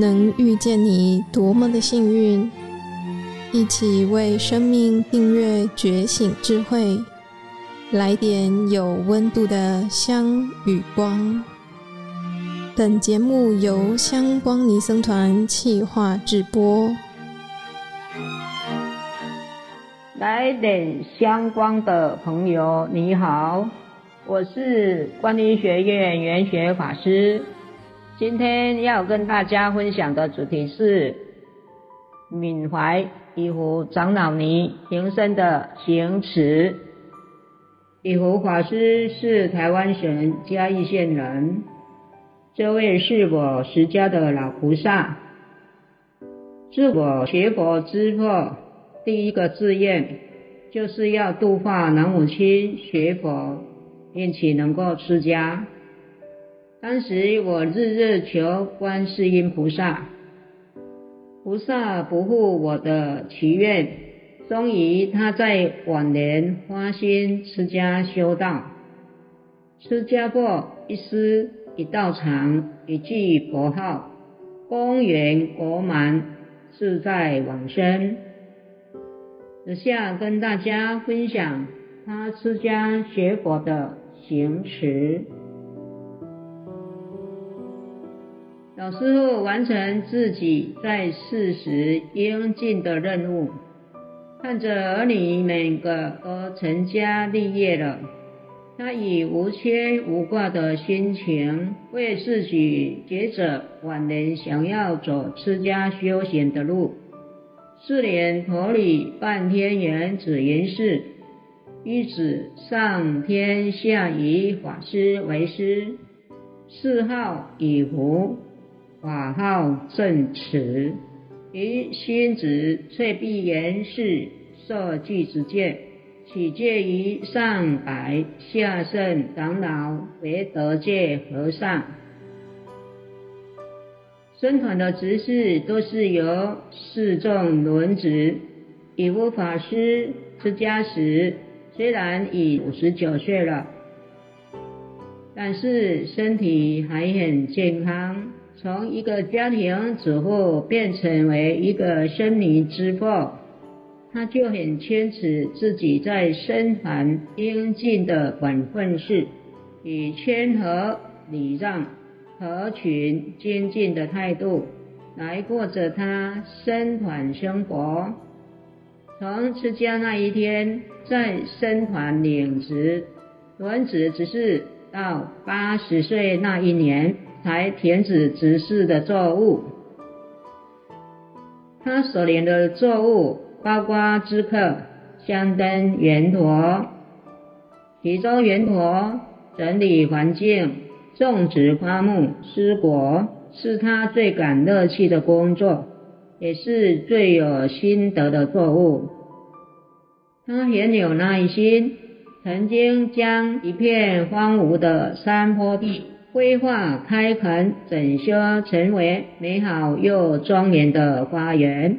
能遇见你多么的幸运！一起为生命订阅觉醒智慧，来点有温度的香与光。本节目由香光尼僧团企划制播。来点香光的朋友，你好，我是观音学院圆学法师。今天要跟大家分享的主题是缅怀乙福长老尼平生的行持。乙福法师是台湾省嘉义县人，这位是我释迦的老菩萨。自我学佛之后，第一个志愿就是要度化老母亲学佛，并且能够出家。当时我日日求观世音菩萨，菩萨不护我的祈愿，终于他在晚年发心出家修道。出家后一师一道场一句佛号，公圆国满，自在往生。以下跟大家分享他出家学佛的行持。老师傅完成自己在世时应尽的任务，看着儿女们个都成家立业了，他以无牵无挂的心情为自己抉择晚年想要走出家修行的路。四年头里半天圆子云寺，一子上天下以法师为师，谥号以佛。法号正持，于新竹翠壁圆寺受具之戒，取戒于上白下圣长老为德戒和尚。僧团的执事都是由四众轮值。以无法师出家时虽然已五十九岁了，但是身体还很健康。从一个家庭主妇变成为一个森林之后，他就很坚持自己在生团应尽的本分事，以谦和礼让、合群精进的态度来过着他生团生活。从出家那一天，在僧团领职，轮值只是到八十岁那一年。才停止执事的作物。他所连的作物包括知客、香灯、圆陀，其中圆陀整理环境、种植花木、施果，是他最感乐趣的工作，也是最有心得的作物。他很有耐心，曾经将一片荒芜的山坡地。规划开垦整修，成为美好又庄严的花园。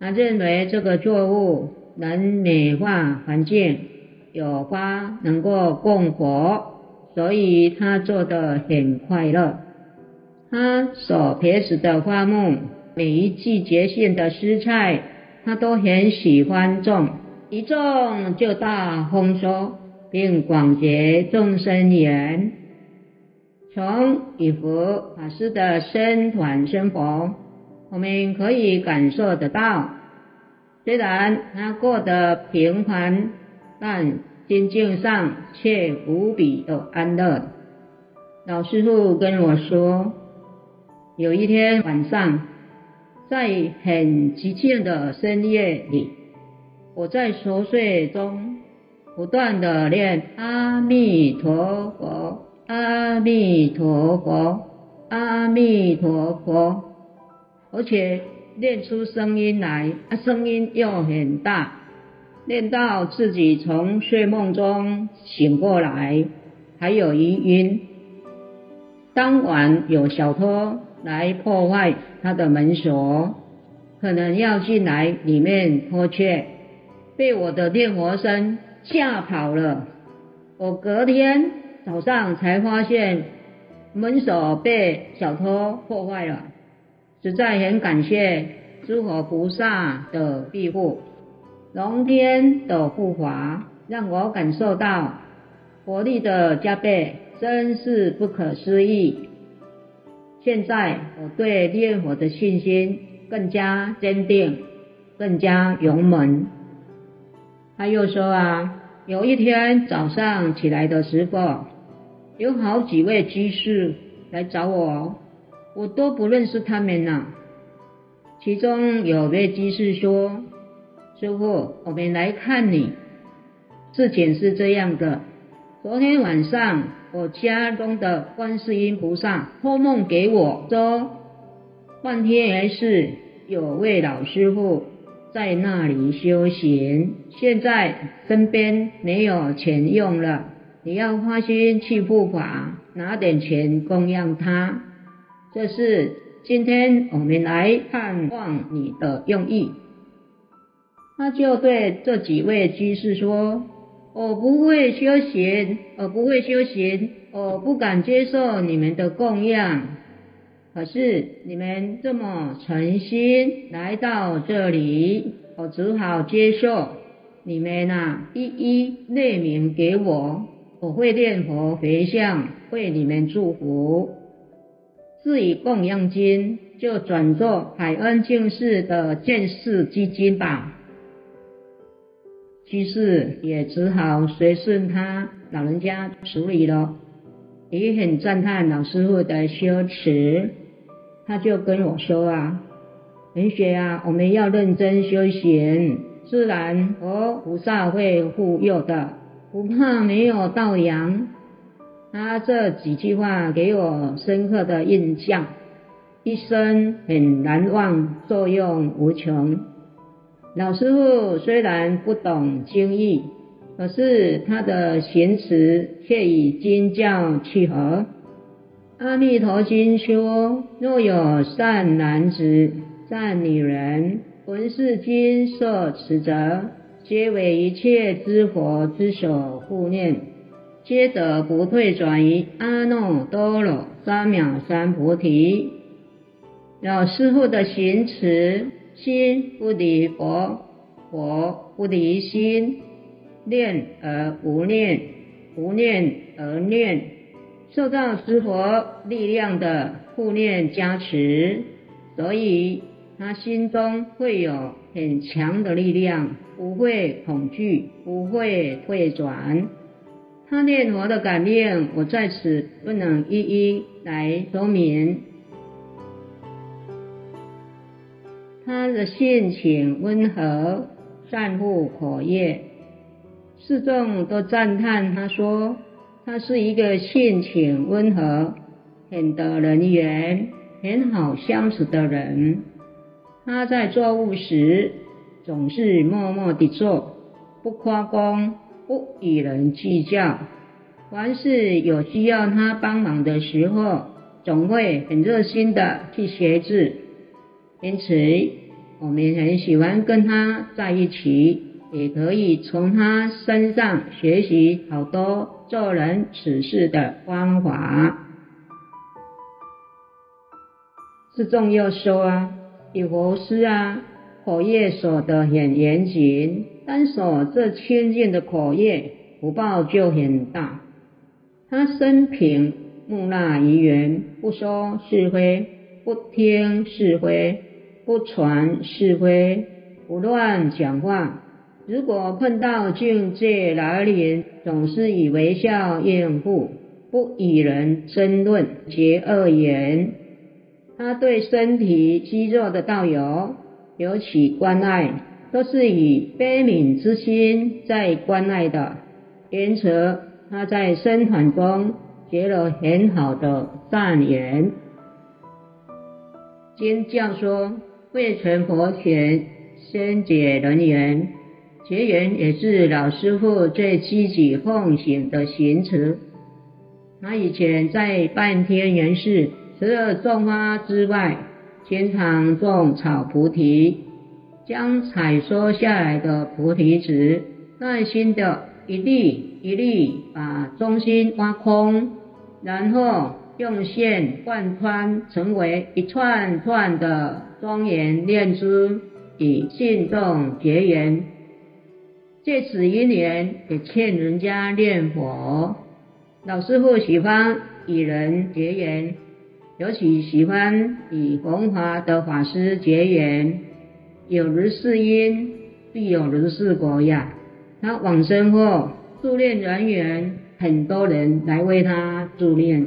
他认为这个作物能美化环境，有花能够供佛，所以他做得很快乐。他所培植的花木，每一季节性的蔬菜，他都很喜欢种，一种就大丰收，并广结众生缘。从乙福法师的身团生活，我们可以感受得到，虽然他过得平凡，但心境上却无比的安乐。老师傅跟我说，有一天晚上，在很寂静的深夜里，我在熟睡中不断地念阿弥陀佛。阿弥陀佛，阿弥陀佛，而且念出声音来，啊，声音又很大，念到自己从睡梦中醒过来，还有余音。当晚有小偷来破坏他的门锁，可能要进来里面偷窃，被我的念佛声吓跑了。我隔天。早上才发现，门锁被小偷破坏了，实在很感谢诸佛菩萨的庇护，龙天的护法，让我感受到活力的加倍，真是不可思议。现在我对念佛的信心更加坚定，更加勇猛。他又说啊，有一天早上起来的时候，有好几位居士来找我，我都不认识他们呢。其中有位居士说：“师父，我们来看你。事情是这样的，昨天晚上我家中的观世音菩萨托梦给我说，幻天而寺有位老师傅在那里修行，现在身边没有钱用了。”你要花心去护法，拿点钱供养他。这是今天我们来探望你的用意。他就对这几位居士说：“我不会修行，我不会修行，我不敢接受你们的供养。可是你们这么诚心来到这里，我只好接受。你们啊，一一列名给我。”我会念佛回向，为你们祝福。至于供养金，就转做海恩净寺的建寺基金吧。居士也只好随顺他老人家处理了，也很赞叹老师傅的修持。他就跟我说啊：“文学啊，我们要认真修行，自然佛菩萨会护佑的。”不怕没有道养，他这几句话给我深刻的印象，一生很难忘，作用无穷。老师傅虽然不懂经义，可是他的行辞却与经教契合。阿弥陀经说：若有善男子、善女人，闻是经受持者。皆为一切之佛之所护念，皆得不退转于阿耨多罗三藐三菩提。老师父的行持，心不离佛，佛不离心，念而无念，无念而念，受到师佛力量的护念加持，所以他心中会有很强的力量。不会恐惧，不会退转。他念佛的感应，我在此不能一一来说明。他的性情温和，善护口业，四众都赞叹他说，他是一个性情温和、很得人缘、很好相处的人。他在做务时，总是默默地做，不夸功，不与人计较。凡是有需要他帮忙的时候，总会很热心的去协助。因此，我们很喜欢跟他在一起，也可以从他身上学习好多做人处事的方法。四众又说啊，有佛师啊。口业守得很严谨，单守这清净的口业，福报就很大。他生平木讷于人，不说是非，不听是非，不传是非，不乱讲话。如果碰到境界来临，总是以微笑应付，不与人争论结恶缘。他对身体虚弱的道友，尤其关爱，都是以悲悯之心在关爱的，因此他在生团中结了很好的善缘。经教说，未成佛前先结人缘，结缘也是老师傅最积极奉行的行持。他以前在半天人世，除了种花之外，经常种草菩提，将采收下来的菩提子，耐心的一粒一粒把中心挖空，然后用线贯穿，成为一串串的庄严念珠，以信众结缘。借此因缘，也劝人家念佛。老师傅喜欢与人结缘，尤其喜欢与弘法的法师结缘。有如是因，必有如是果呀。他往生后，助念人员很多人来为他助念。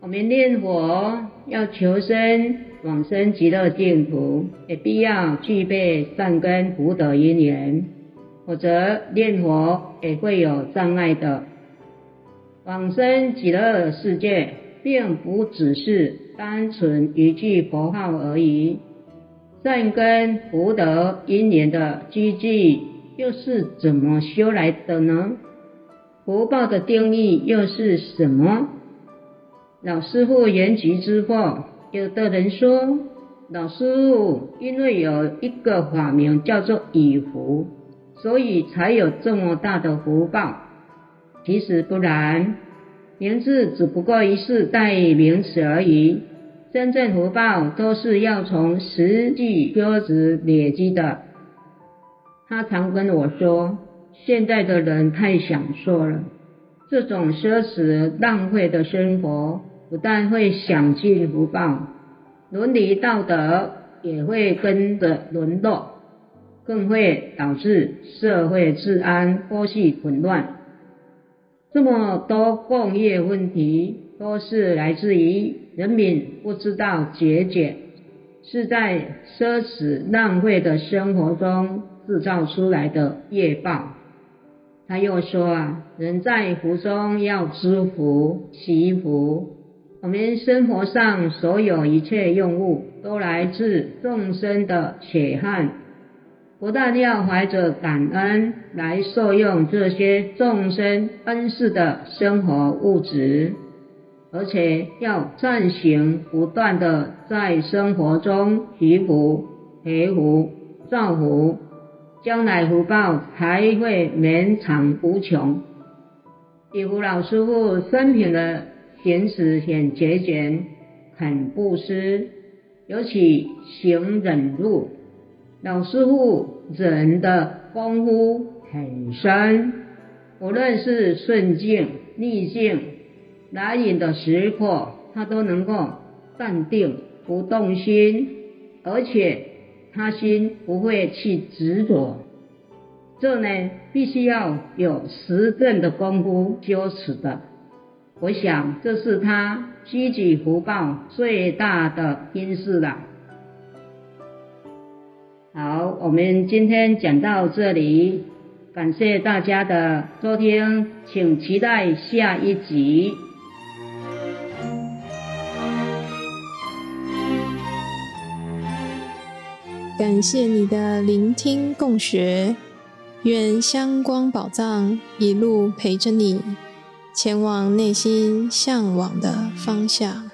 我们念佛要求生往生极乐净土，也必要具备善根福德因缘，否则念佛也会有障碍的。往生极乐世界，并不只是单纯一句佛号而已。善根福德因缘的积聚，又是怎么修来的呢？福报的定义又是什么？老师傅言及之后，有的人说，老师傅因为有一个法名叫做以福，所以才有这么大的福报。其实不然，名字只不过一是代名词而已，真正福报都是要从实际修持累积的。他常跟我说，现在的人太享受了，这种奢侈浪费的生活。不但会享尽福报，伦理道德也会跟着沦落，更会导致社会治安波细混乱。这么多共业问题，都是来自于人民不知道节俭，是在奢侈浪费的生活中制造出来的业报。他又说啊，人在福中要知福、惜福。我们生活上所有一切用物，都来自众生的血汗。不但要怀着感恩来受用这些众生恩赐的生活物质，而且要善行不断地在生活中祈福、培福、造福，将来福报才会绵长无穷。以福老师傅生平的。行持很节俭，很布施，尤其行忍辱。老师傅忍的功夫很深，无论是顺境逆境来临的时刻，他都能够淡定不动心，而且他心不会去执着。这呢，必须要有实证的功夫修持的。我想，这是他积极福报最大的因素了。好，我们今天讲到这里，感谢大家的收听，请期待下一集。感谢你的聆听共学，愿香光宝藏一路陪着你。前往内心向往的方向。